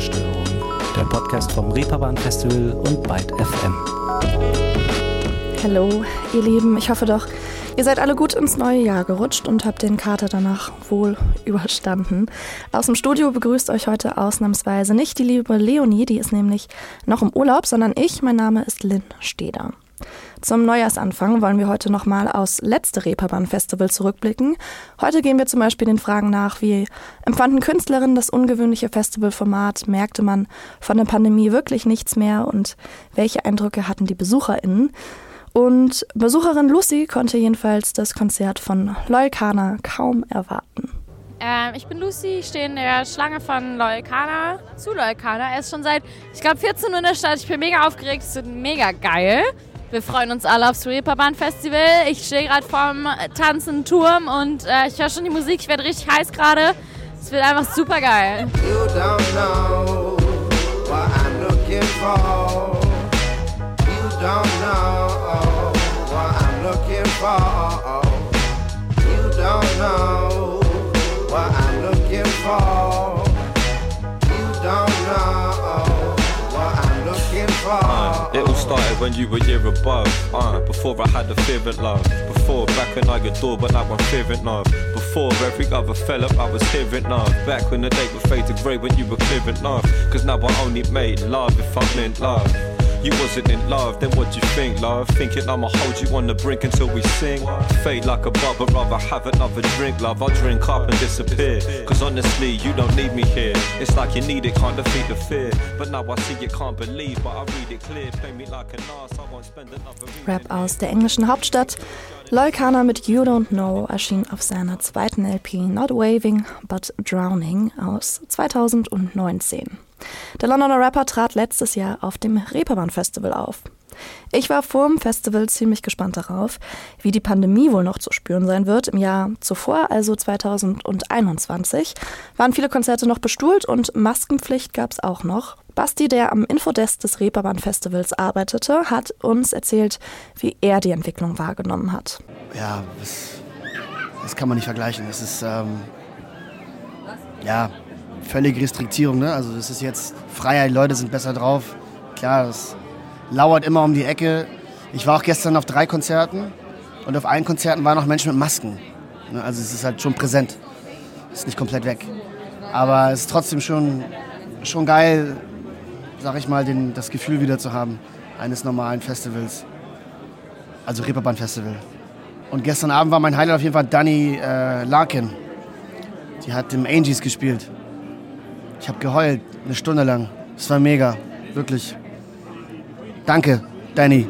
Ruhestörung, der Podcast vom Reeperbahn Festival und Byte FM. Hallo, ihr Lieben, ich hoffe doch, ihr seid alle gut ins neue Jahr gerutscht und habt den Kater danach wohl überstanden. Aus dem Studio begrüßt euch heute ausnahmsweise nicht die liebe Leonie, die ist nämlich noch im Urlaub, sondern ich, mein Name ist Lynn Steder. Zum Neujahrsanfang wollen wir heute nochmal aus letzte Reeperbahn Festival zurückblicken. Heute gehen wir zum Beispiel den Fragen nach, wie empfanden Künstlerinnen das ungewöhnliche Festivalformat, merkte man von der Pandemie wirklich nichts mehr und welche Eindrücke hatten die BesucherInnen? Und Besucherin Lucy konnte jedenfalls das Konzert von Loyalkana kaum erwarten. Ähm, ich bin Lucy, ich stehe in der Schlange von Loyalkana zu Loyalkana. Er ist schon seit, ich glaube, 14 Uhr in der Stadt. Ich bin mega aufgeregt, es wird mega geil. Wir freuen uns alle aufs Reeperbahn Festival. Ich stehe gerade vorm tanzenden Turm und äh, ich höre schon die Musik. Ich werde richtig heiß gerade. Es wird einfach super geil. You don't know what I'm looking for. You don't know what I'm looking for. You don't know what I'm looking for. Started when you were year above. Uh, before I had fear of love. Before back when I adored, but now I'm fearing love. Before every other fell up, I was hearing love. Back when the day would fade to grey when you were clearing love. Cause now I only made love if I meant love. You wasn't in love, then what you think, love? Thinking I'ma hold you on the brink until we sing. Fade like a bubble, rather have another drink, love. I'll drink up and disappear. Cause honestly, you don't need me here. It's like you need it, can't defeat the fear. But now I see you can't believe, but I read it clear. Play me like an ass, I won't spend another Rap aus der englischen Hauptstadt. Loikana mit You Don't Know erschien auf seiner zweiten LP Not Waving But Drowning aus 2019. Der Londoner Rapper trat letztes Jahr auf dem Reeperbahn Festival auf. Ich war vor dem Festival ziemlich gespannt darauf, wie die Pandemie wohl noch zu spüren sein wird. Im Jahr zuvor, also 2021, waren viele Konzerte noch bestuhlt und Maskenpflicht gab es auch noch. Basti, der am Infodesk des Reeperbahn Festivals arbeitete, hat uns erzählt, wie er die Entwicklung wahrgenommen hat. Ja, das, das kann man nicht vergleichen. Es ist, ähm, ja, völlige Restriktierung. Ne? Also das ist jetzt Freiheit, Leute sind besser drauf. Klar, das lauert immer um die Ecke. Ich war auch gestern auf drei Konzerten und auf allen Konzerten waren auch Menschen mit Masken. Ne? Also es ist halt schon präsent. Ist nicht komplett weg. Aber es ist trotzdem schon, schon geil, sag ich mal, den, das Gefühl wieder zu haben eines normalen Festivals. Also Reeperbahn Festival. Und gestern Abend war mein Highlight auf jeden Fall Danny äh, Larkin. Die hat im Angies gespielt. Ich habe geheult, eine Stunde lang. Es war mega, wirklich. Danke, Danny.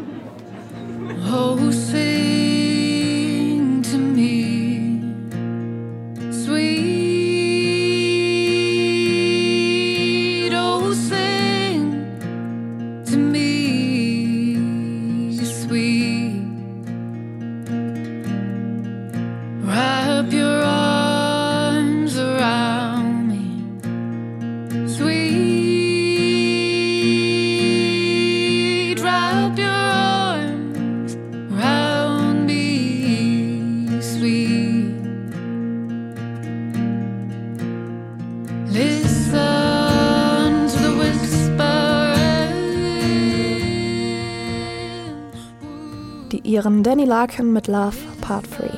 Larkin mit Love Part 3.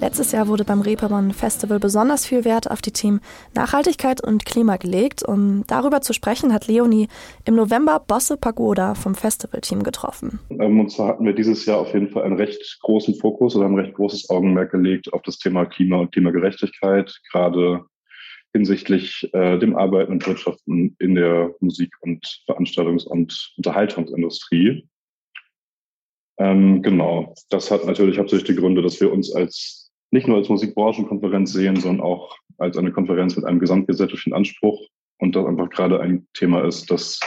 Letztes Jahr wurde beim Reeperbahn Festival besonders viel Wert auf die Themen Nachhaltigkeit und Klima gelegt. Um darüber zu sprechen, hat Leonie im November Bosse Pagoda vom Festivalteam getroffen. Ähm, und zwar hatten wir dieses Jahr auf jeden Fall einen recht großen Fokus oder ein recht großes Augenmerk gelegt auf das Thema Klima und Klimagerechtigkeit, gerade hinsichtlich äh, dem Arbeiten und Wirtschaften in der Musik- und Veranstaltungs- und Unterhaltungsindustrie. Ähm, genau, das hat natürlich hauptsächlich die Gründe, dass wir uns als nicht nur als Musikbranchenkonferenz sehen, sondern auch als eine Konferenz mit einem gesamtgesellschaftlichen Anspruch. Und das einfach gerade ein Thema ist, das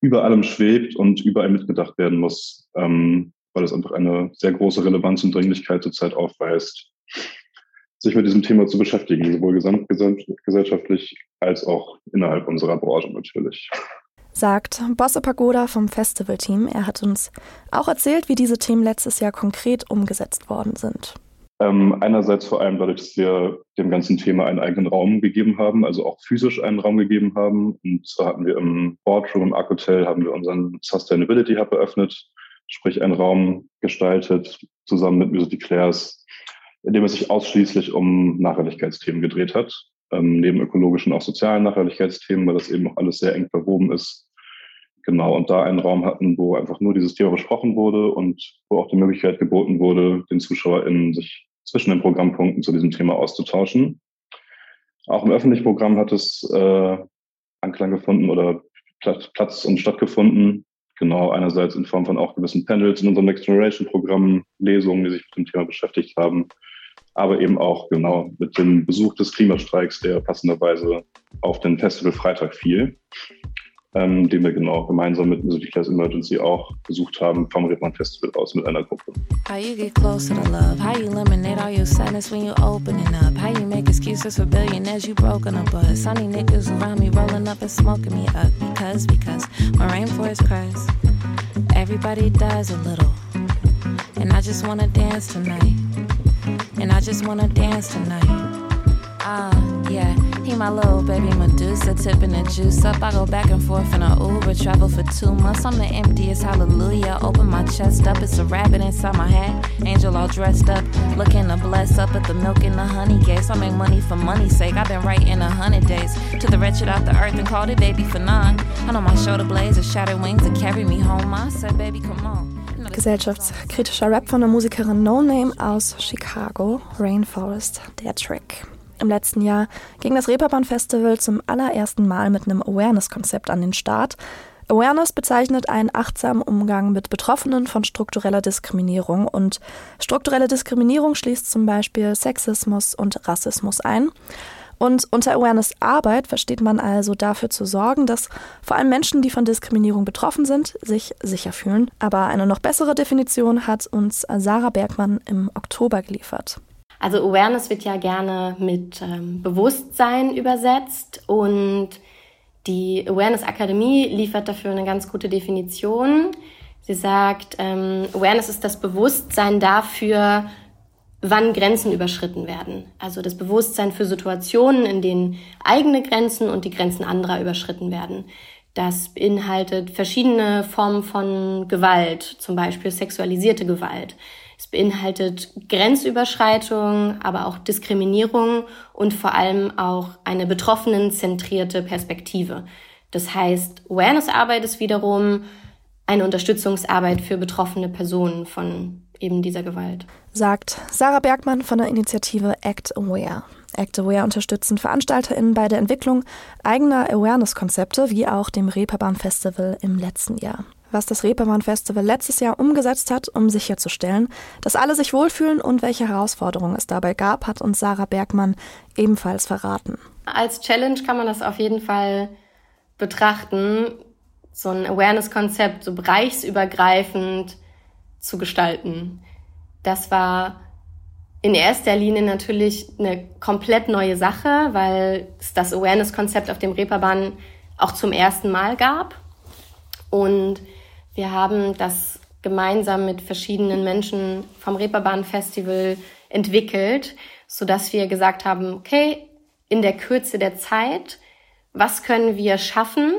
über allem schwebt und überall mitgedacht werden muss, ähm, weil es einfach eine sehr große Relevanz und Dringlichkeit zurzeit aufweist, sich mit diesem Thema zu beschäftigen, sowohl gesamtgesellschaftlich als auch innerhalb unserer Branche natürlich sagt Bosse Pagoda vom Festivalteam. Er hat uns auch erzählt, wie diese Themen letztes Jahr konkret umgesetzt worden sind. Ähm, einerseits vor allem dadurch, dass wir dem ganzen Thema einen eigenen Raum gegeben haben, also auch physisch einen Raum gegeben haben. Und zwar hatten wir im Boardroom im Arc Hotel haben wir unseren Sustainability Hub eröffnet, sprich einen Raum gestaltet zusammen mit Music Declares, in dem es sich ausschließlich um Nachhaltigkeitsthemen gedreht hat, ähm, neben ökologischen auch sozialen Nachhaltigkeitsthemen, weil das eben auch alles sehr eng verwoben ist. Genau, und da einen Raum hatten, wo einfach nur dieses Thema besprochen wurde und wo auch die Möglichkeit geboten wurde, den ZuschauerInnen sich zwischen den Programmpunkten zu diesem Thema auszutauschen. Auch im öffentlichen Programm hat es äh, Anklang gefunden oder Platz und stattgefunden. Genau, einerseits in Form von auch gewissen Panels in unserem Next Generation Programm, Lesungen, die sich mit dem Thema beschäftigt haben, aber eben auch genau mit dem Besuch des Klimastreiks, der passenderweise auf den Festival Freitag fiel ähm, den wir genau gemeinsam mit Music Class Emergency auch besucht haben. Vom Redman Festival aus mit einer Gruppe. How you get close to love, how you eliminate all your sadness when you opening up, how you make excuses for billionaires you broken up bus, sunny niggas around me rolling up and smoking me up. Because, because my rainforest cries, everybody dies a little, and I just wanna dance tonight, and I just wanna dance tonight. Ah, yeah. He my little baby Medusa, tipping the juice up. I go back and forth in a Uber, travel for two months. I'm the emptiest hallelujah. Open my chest up, it's a rabbit inside my hat. Angel all dressed up, looking to bless up at the milk and the honey gas. I make money for money's sake. I've been writing a hundred days to the wretched out the earth and called it baby for none. I know my shoulder blades are shattered wings to carry me home. I said, baby, come on. Gesellschaftskritischer Rap von der Musikerin No Name aus Chicago, Rainforest, der Trick. Im letzten Jahr ging das Reeperbahn Festival zum allerersten Mal mit einem Awareness-Konzept an den Start. Awareness bezeichnet einen achtsamen Umgang mit Betroffenen von struktureller Diskriminierung und strukturelle Diskriminierung schließt zum Beispiel Sexismus und Rassismus ein. Und unter Awareness Arbeit versteht man also dafür zu sorgen, dass vor allem Menschen, die von Diskriminierung betroffen sind, sich sicher fühlen. Aber eine noch bessere Definition hat uns Sarah Bergmann im Oktober geliefert. Also Awareness wird ja gerne mit ähm, Bewusstsein übersetzt und die Awareness Akademie liefert dafür eine ganz gute Definition. Sie sagt, ähm, Awareness ist das Bewusstsein dafür, wann Grenzen überschritten werden. Also das Bewusstsein für Situationen, in denen eigene Grenzen und die Grenzen anderer überschritten werden. Das beinhaltet verschiedene Formen von Gewalt, zum Beispiel sexualisierte Gewalt. Es beinhaltet Grenzüberschreitung, aber auch Diskriminierung und vor allem auch eine betroffenenzentrierte Perspektive. Das heißt, Awareness-Arbeit ist wiederum eine Unterstützungsarbeit für betroffene Personen von eben dieser Gewalt. Sagt Sarah Bergmann von der Initiative Act Aware. Act Aware unterstützen VeranstalterInnen bei der Entwicklung eigener Awareness-Konzepte wie auch dem Reeperbahn Festival im letzten Jahr was das Reeperbahn Festival letztes Jahr umgesetzt hat, um sicherzustellen, dass alle sich wohlfühlen und welche Herausforderungen es dabei gab, hat uns Sarah Bergmann ebenfalls verraten. Als Challenge kann man das auf jeden Fall betrachten, so ein Awareness-Konzept so bereichsübergreifend zu gestalten. Das war in erster Linie natürlich eine komplett neue Sache, weil es das Awareness-Konzept auf dem Reeperbahn auch zum ersten Mal gab. Und wir haben das gemeinsam mit verschiedenen Menschen vom Reeperbahn Festival entwickelt, so dass wir gesagt haben, okay, in der Kürze der Zeit, was können wir schaffen,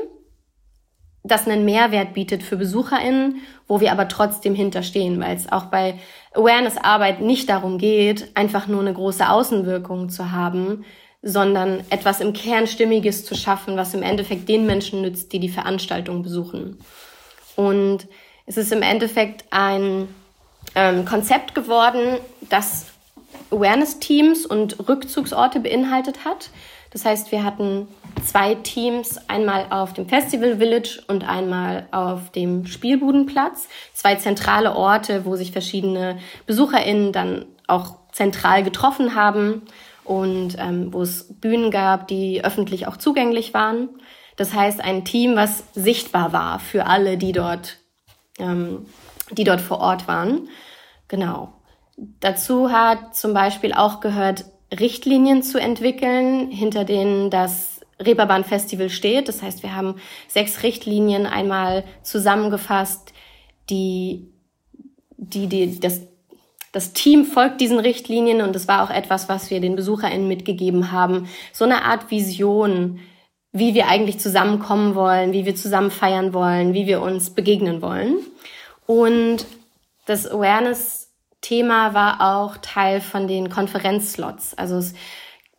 das einen Mehrwert bietet für BesucherInnen, wo wir aber trotzdem hinterstehen, weil es auch bei Awareness-Arbeit nicht darum geht, einfach nur eine große Außenwirkung zu haben, sondern etwas im Kern Stimmiges zu schaffen, was im Endeffekt den Menschen nützt, die die Veranstaltung besuchen. Und es ist im Endeffekt ein ähm, Konzept geworden, das Awareness-Teams und Rückzugsorte beinhaltet hat. Das heißt, wir hatten zwei Teams, einmal auf dem Festival Village und einmal auf dem Spielbudenplatz. Zwei zentrale Orte, wo sich verschiedene BesucherInnen dann auch zentral getroffen haben und ähm, wo es Bühnen gab, die öffentlich auch zugänglich waren. Das heißt, ein Team, was sichtbar war für alle, die dort, ähm, die dort vor Ort waren. Genau. Dazu hat zum Beispiel auch gehört, Richtlinien zu entwickeln, hinter denen das Reeperbahn Festival steht. Das heißt, wir haben sechs Richtlinien einmal zusammengefasst, die, die, die das das Team folgt diesen Richtlinien und das war auch etwas, was wir den BesucherInnen mitgegeben haben. So eine Art Vision, wie wir eigentlich zusammenkommen wollen, wie wir zusammen feiern wollen, wie wir uns begegnen wollen. Und das Awareness-Thema war auch Teil von den Konferenzslots. Also es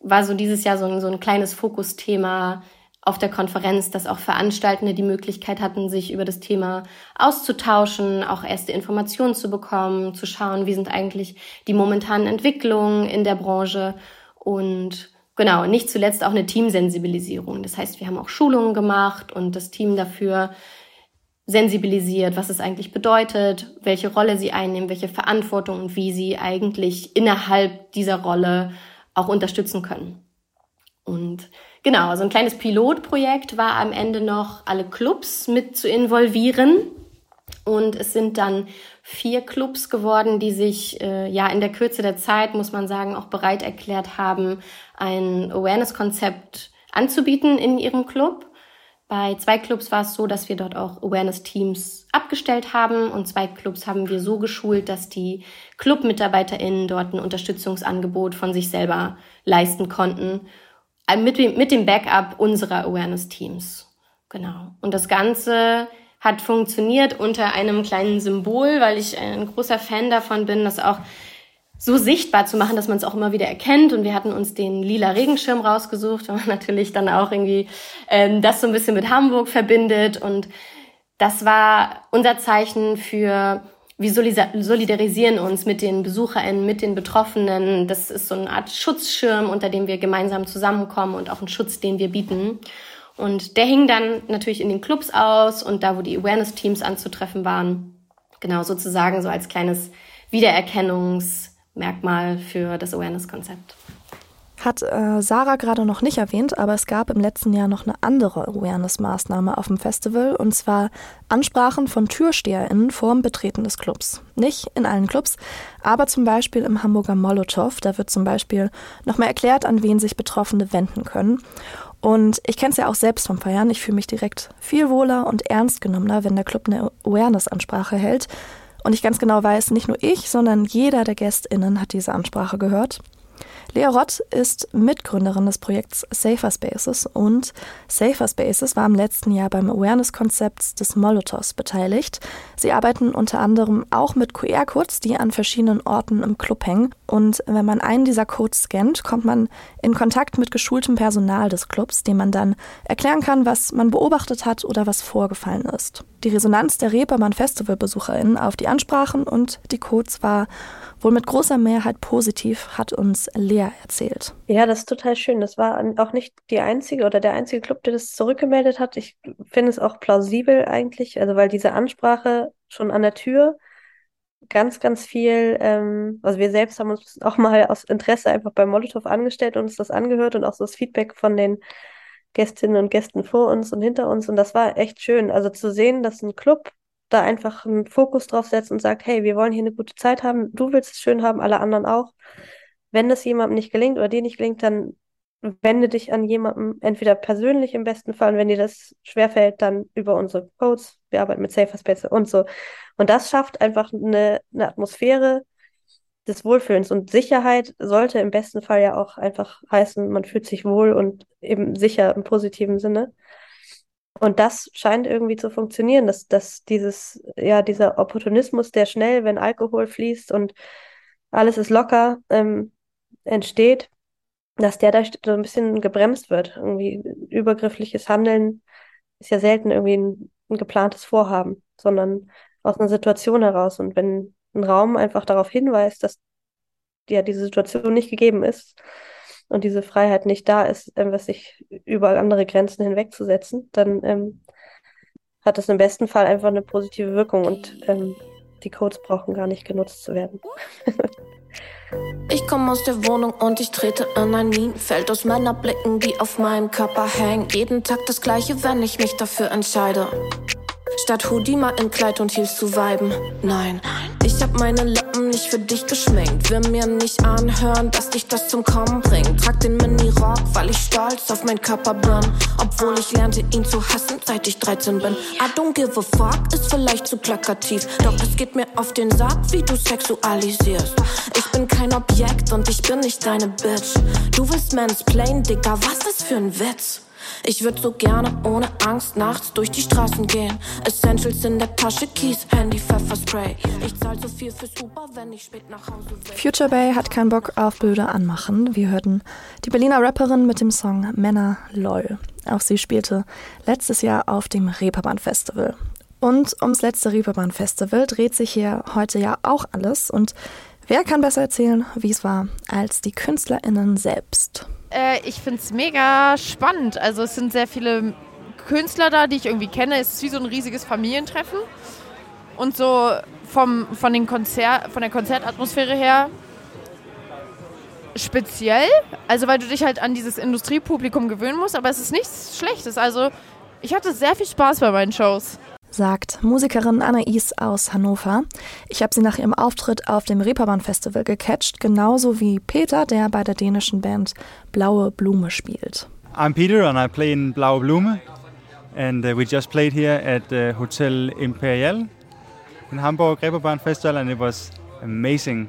war so dieses Jahr so ein, so ein kleines Fokusthema auf der Konferenz, dass auch Veranstaltende die Möglichkeit hatten, sich über das Thema auszutauschen, auch erste Informationen zu bekommen, zu schauen, wie sind eigentlich die momentanen Entwicklungen in der Branche und genau, nicht zuletzt auch eine Teamsensibilisierung. Das heißt, wir haben auch Schulungen gemacht und das Team dafür sensibilisiert, was es eigentlich bedeutet, welche Rolle sie einnehmen, welche Verantwortung und wie sie eigentlich innerhalb dieser Rolle auch unterstützen können. Und genau, so ein kleines Pilotprojekt war am Ende noch, alle Clubs mit zu involvieren. Und es sind dann vier Clubs geworden, die sich äh, ja in der Kürze der Zeit, muss man sagen, auch bereit erklärt haben, ein Awareness-Konzept anzubieten in ihrem Club. Bei zwei Clubs war es so, dass wir dort auch Awareness-Teams abgestellt haben und zwei Clubs haben wir so geschult, dass die Club-MitarbeiterInnen dort ein Unterstützungsangebot von sich selber leisten konnten äh, mit, mit dem Backup unserer Awareness-Teams. Genau. Und das Ganze hat funktioniert unter einem kleinen Symbol, weil ich ein großer Fan davon bin, das auch so sichtbar zu machen, dass man es auch immer wieder erkennt. Und wir hatten uns den lila Regenschirm rausgesucht, weil man natürlich dann auch irgendwie ähm, das so ein bisschen mit Hamburg verbindet. Und das war unser Zeichen für wir solidarisieren uns mit den BesucherInnen, mit den Betroffenen. Das ist so eine Art Schutzschirm, unter dem wir gemeinsam zusammenkommen und auch ein Schutz, den wir bieten. Und der hing dann natürlich in den Clubs aus und da, wo die Awareness-Teams anzutreffen waren. Genau, sozusagen so als kleines Wiedererkennungsmerkmal für das Awareness-Konzept. Hat äh, Sarah gerade noch nicht erwähnt, aber es gab im letzten Jahr noch eine andere Awareness-Maßnahme auf dem Festival und zwar Ansprachen von TürsteherInnen vor dem Betreten des Clubs. Nicht in allen Clubs, aber zum Beispiel im Hamburger Molotow. Da wird zum Beispiel nochmal erklärt, an wen sich Betroffene wenden können. Und ich kenne es ja auch selbst vom Feiern. Ich fühle mich direkt viel wohler und ernst genommener, wenn der Club eine Awareness-Ansprache hält. Und ich ganz genau weiß, nicht nur ich, sondern jeder der GästInnen hat diese Ansprache gehört. Lea Rott ist Mitgründerin des Projekts Safer Spaces und Safer Spaces war im letzten Jahr beim Awareness-Konzept des Molotovs beteiligt. Sie arbeiten unter anderem auch mit QR-Codes, die an verschiedenen Orten im Club hängen. Und wenn man einen dieser Codes scannt, kommt man in Kontakt mit geschultem Personal des Clubs, dem man dann erklären kann, was man beobachtet hat oder was vorgefallen ist. Die Resonanz der Reeperbahn Festival-BesucherInnen auf die Ansprachen und die Codes war wohl mit großer Mehrheit positiv, hat uns Lea erzählt. Ja, das ist total schön. Das war auch nicht die einzige oder der einzige Club, der das zurückgemeldet hat. Ich finde es auch plausibel eigentlich, also weil diese Ansprache schon an der Tür ganz, ganz viel, ähm, also wir selbst haben uns auch mal aus Interesse einfach bei Molotow angestellt und uns das angehört und auch so das Feedback von den Gästinnen und Gästen vor uns und hinter uns. Und das war echt schön. Also zu sehen, dass ein Club da einfach einen Fokus drauf setzt und sagt, hey, wir wollen hier eine gute Zeit haben, du willst es schön haben, alle anderen auch. Wenn das jemandem nicht gelingt oder dir nicht gelingt, dann wende dich an jemanden, entweder persönlich im besten Fall, und wenn dir das schwerfällt, dann über unsere Codes. Wir arbeiten mit Safer Space und so. Und das schafft einfach eine, eine Atmosphäre des Wohlfühlens. Und Sicherheit sollte im besten Fall ja auch einfach heißen, man fühlt sich wohl und eben sicher im positiven Sinne. Und das scheint irgendwie zu funktionieren, dass, dass dieses, ja, dieser Opportunismus, der schnell, wenn Alkohol fließt und alles ist locker, ähm, entsteht, dass der da so ein bisschen gebremst wird. Irgendwie übergriffliches Handeln ist ja selten irgendwie ein, ein geplantes Vorhaben, sondern aus einer Situation heraus. Und wenn ein Raum einfach darauf hinweist, dass ja diese Situation nicht gegeben ist, und diese Freiheit nicht da ist, was sich über andere Grenzen hinwegzusetzen, dann ähm, hat das im besten Fall einfach eine positive Wirkung und ähm, die Codes brauchen gar nicht genutzt zu werden. Ich komme aus der Wohnung und ich trete in ein Minenfeld aus Männerblicken, die auf meinem Körper hängen. Jeden Tag das gleiche, wenn ich mich dafür entscheide. Statt Hoodie mal in Kleid und Heels zu weiben. Nein, ich hab meine Lippen nicht für dich geschminkt. Will mir nicht anhören, dass dich das zum Kommen bringt. Trag den Mini-Rock, weil ich stolz auf mein Körper burn. Obwohl ich lernte ihn zu hassen, seit ich 13 bin. I don't give a fuck ist vielleicht zu plakativ. Doch es geht mir auf den Sack, wie du sexualisierst. Ich bin kein Objekt und ich bin nicht deine Bitch. Du willst mansplain, Digga, was ist für ein Witz? Ich würde so gerne ohne Angst nachts durch die Straßen gehen. Essentials in der Tasche, Keys, Handy, Pfefferspray. Ich zahl so viel fürs Uber, wenn ich spät nach Hause will. Future Bay hat keinen Bock auf blöde Anmachen. Wir hörten die Berliner Rapperin mit dem Song Männer LOL. Auch sie spielte letztes Jahr auf dem Reeperbahn Festival. Und ums letzte Reeperbahn Festival dreht sich hier heute ja auch alles. Und wer kann besser erzählen, wie es war, als die KünstlerInnen selbst? Äh, ich finde es mega spannend. Also es sind sehr viele Künstler da, die ich irgendwie kenne. Es ist wie so ein riesiges Familientreffen. Und so vom, von, den Konzert, von der Konzertatmosphäre her speziell. Also weil du dich halt an dieses Industriepublikum gewöhnen musst. Aber es ist nichts Schlechtes. Also ich hatte sehr viel Spaß bei meinen Shows sagt Musikerin Anais aus Hannover. Ich habe sie nach ihrem Auftritt auf dem Reeperbahn Festival gecatcht, genauso wie Peter, der bei der dänischen Band Blaue Blume spielt. I'm Peter and I play in Blaue Blume and uh, we just played here at the Hotel Imperial in Hamburg Reeperbahn Festival and it was amazing.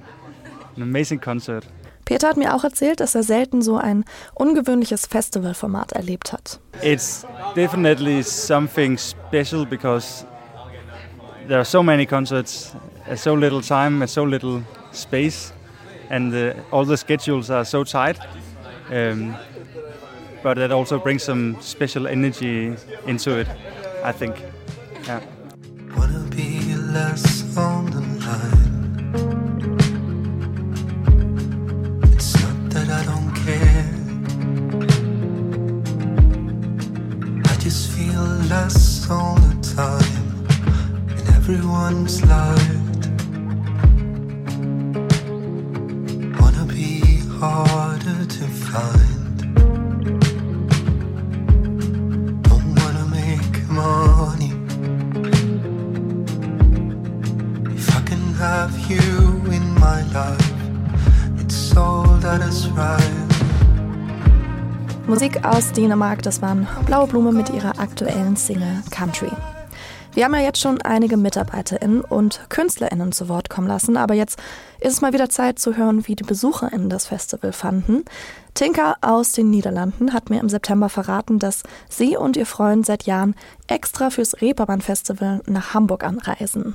An amazing concert. Peter hat mir auch erzählt, dass er selten so ein ungewöhnliches Festivalformat erlebt hat. It's definitely something special because there are so many concerts so little time, so little space, and uh, all the schedules are so tight. Um, but that also brings some special energy into it, I think. Yeah. Everyone's life. Wanna be harder to find. Don't wanna make money. If I can have you in my life, it's all that is right. Musik aus Dänemark, das waren Blaue Blume mit ihrer aktuellen Single Country. Wir haben ja jetzt schon einige MitarbeiterInnen und KünstlerInnen zu Wort kommen lassen, aber jetzt ist es mal wieder Zeit zu hören, wie die BesucherInnen das Festival fanden. Tinka aus den Niederlanden hat mir im September verraten, dass sie und ihr Freund seit Jahren extra fürs Reeperbahn Festival nach Hamburg anreisen.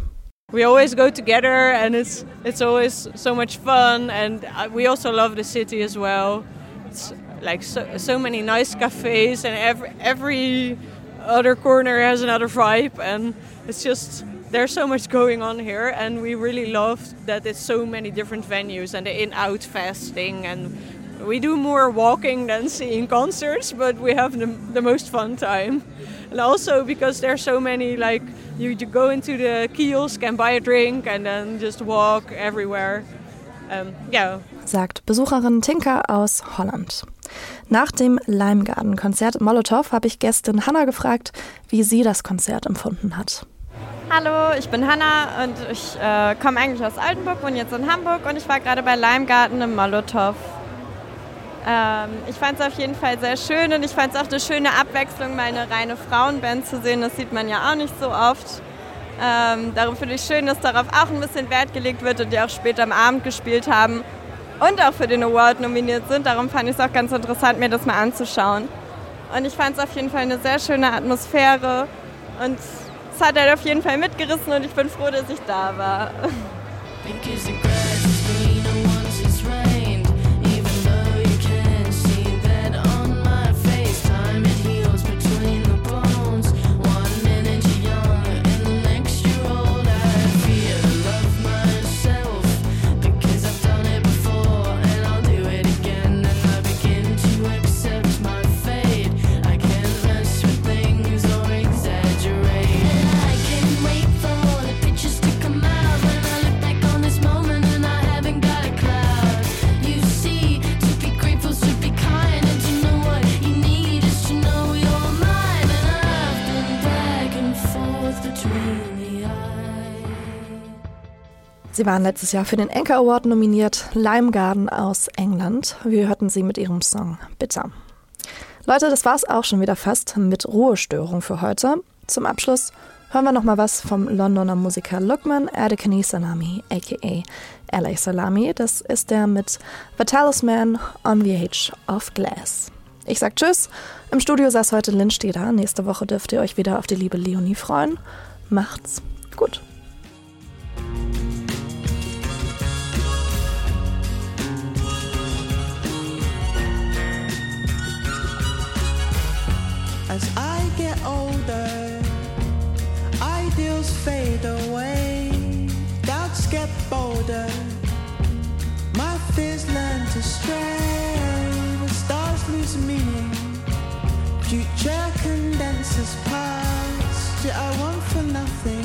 We always go together and it's it's always so much fun and uh, we also love the city as well. It's like so, so many nice cafes and every every other corner has another vibe and it's just there's so much going on here and we really love that it's so many different venues and the in-out fasting and we do more walking than seeing concerts but we have the, the most fun time. And also because there's so many like you, you go into the kiosk and buy a drink and then just walk everywhere. Um, yeah sagt Besucherin Tinka aus Holland. Nach dem Limegarden-Konzert Molotow habe ich Gästin Hanna gefragt, wie sie das Konzert empfunden hat. Hallo, ich bin Hanna und ich äh, komme eigentlich aus Altenburg, wohne jetzt in Hamburg und ich war gerade bei Limegarden im Molotow. Ähm, ich fand es auf jeden Fall sehr schön und ich fand es auch eine schöne Abwechslung, mal eine reine Frauenband zu sehen. Das sieht man ja auch nicht so oft. Ähm, darum finde ich schön, dass darauf auch ein bisschen Wert gelegt wird und die auch später am Abend gespielt haben und auch für den Award nominiert sind. Darum fand ich es auch ganz interessant, mir das mal anzuschauen. Und ich fand es auf jeden Fall eine sehr schöne Atmosphäre und es hat halt auf jeden Fall mitgerissen und ich bin froh, dass ich da war. Sie waren letztes Jahr für den Anchor Award nominiert, Lime Garden aus England. Wir hörten sie mit ihrem Song Bitter. Leute, das war's auch schon wieder fast mit Ruhestörung für heute. Zum Abschluss hören wir noch mal was vom Londoner Musiker Lukman Erdekani Salami, aka LA Salami. Das ist der mit The Talisman on VH of Glass. Ich sag Tschüss. Im Studio saß heute Lynn Steder. Nächste Woche dürft ihr euch wieder auf die liebe Leonie freuen. Macht's gut. As I get older, ideals fade away, doubts get bolder, my fears learn to stray, the stars lose meaning, future condenses past, yet I want for nothing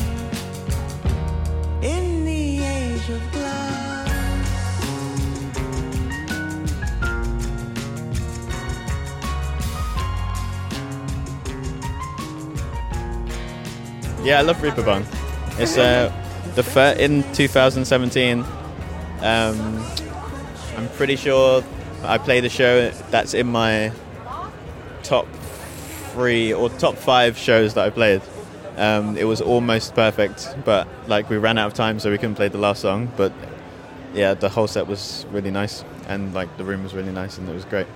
Yeah, I love Reeperbahn. It's uh, the fir- in 2017. Um, I'm pretty sure I played a show that's in my top three or top five shows that I played. Um, it was almost perfect, but like we ran out of time, so we couldn't play the last song. But yeah, the whole set was really nice, and like the room was really nice, and it was great.